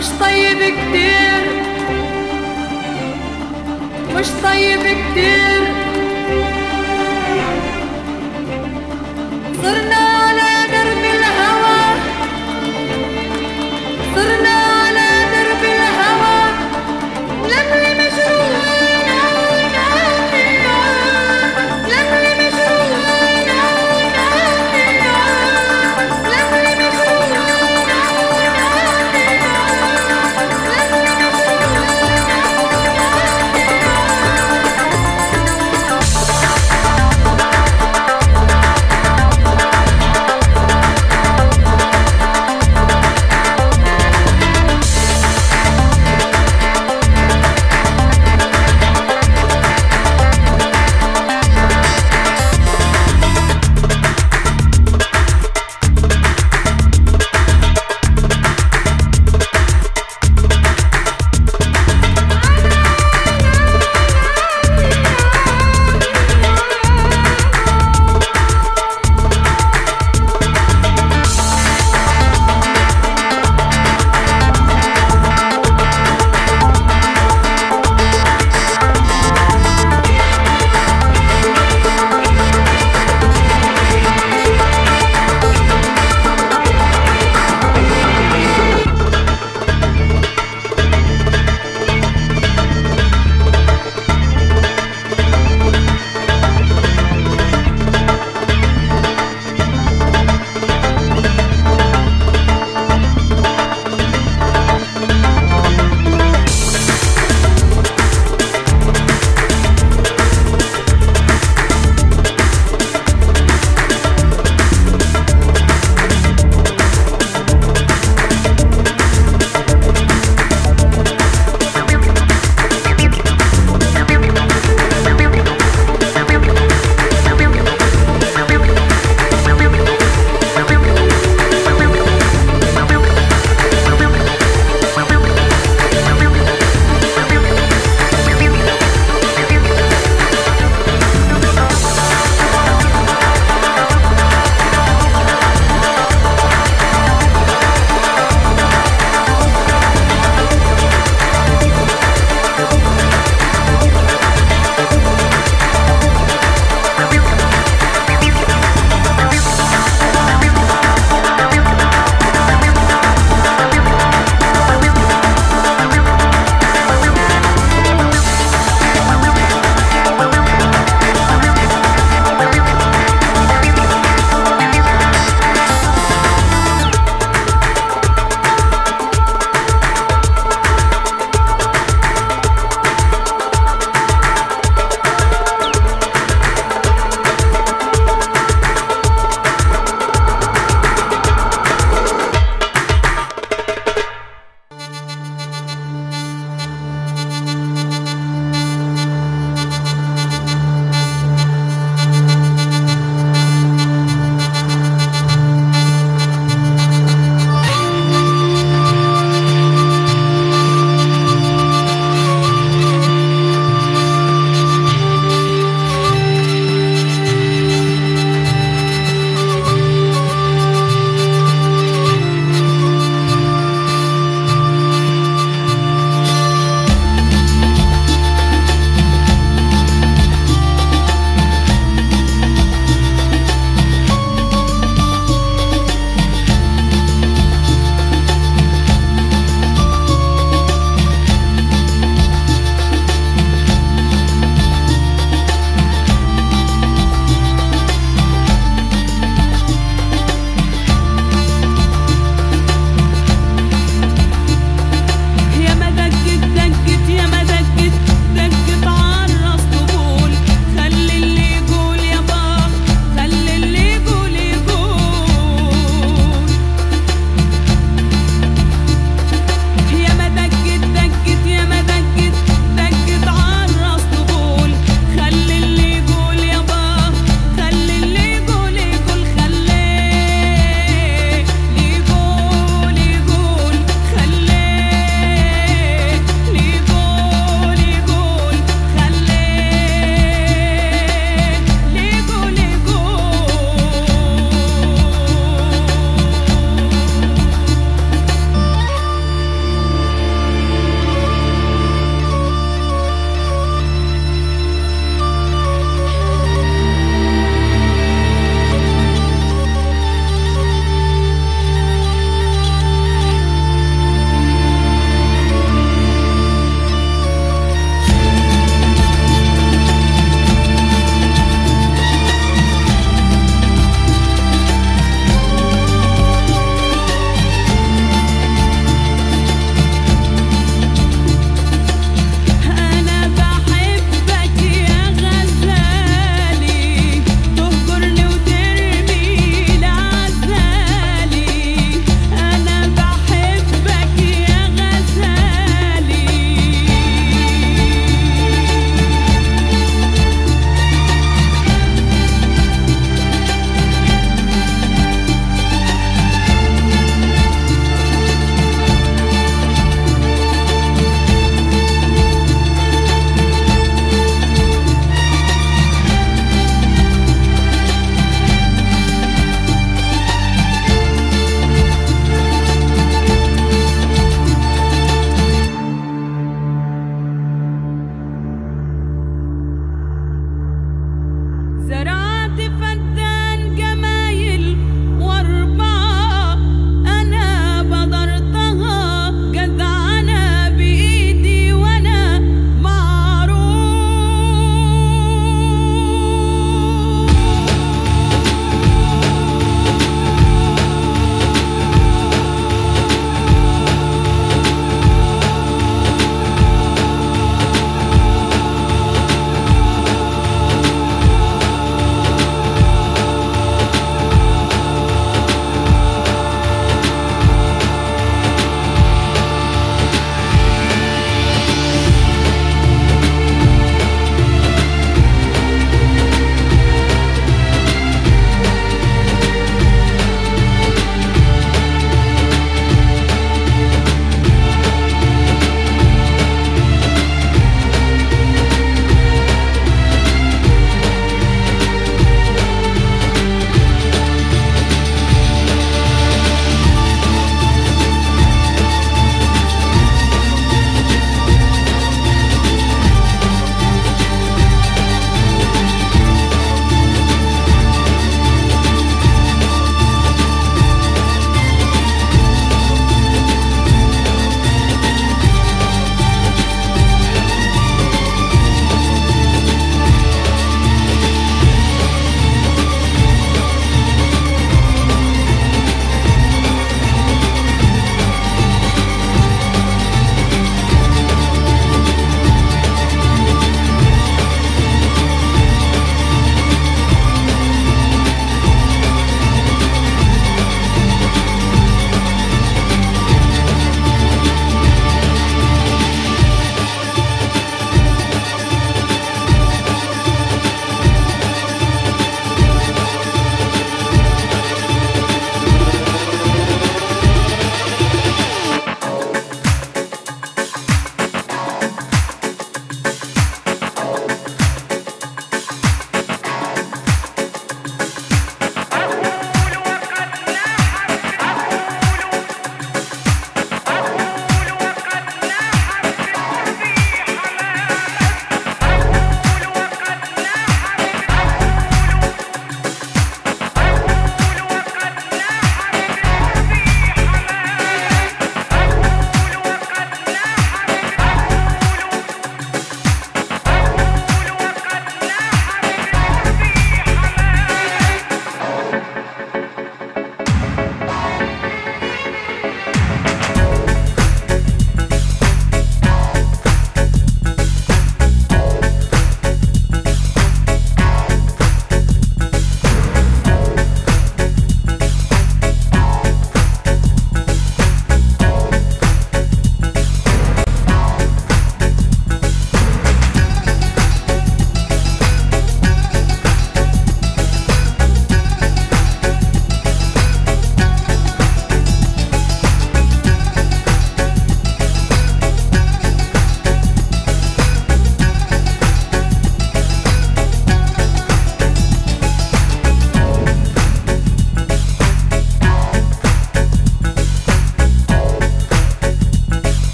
Mışta yediktir Mışta yediktir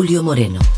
Julio Moreno.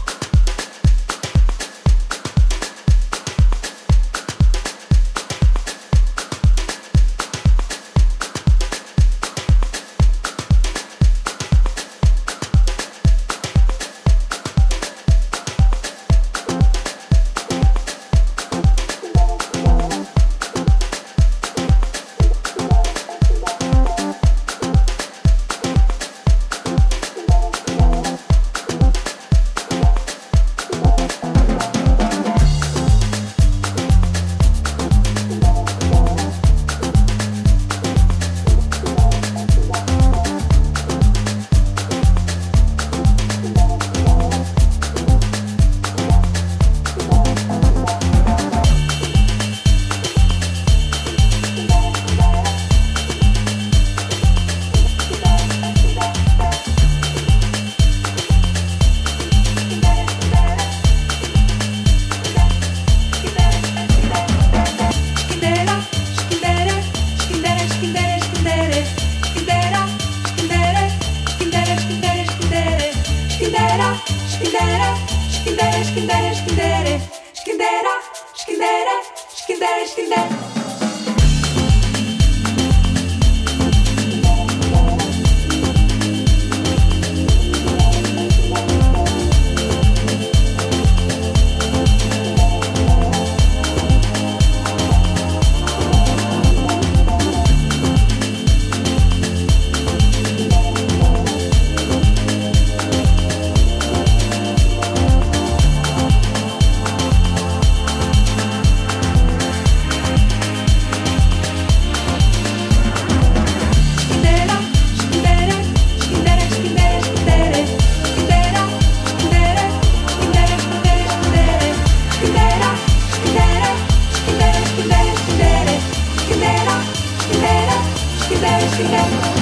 she gets.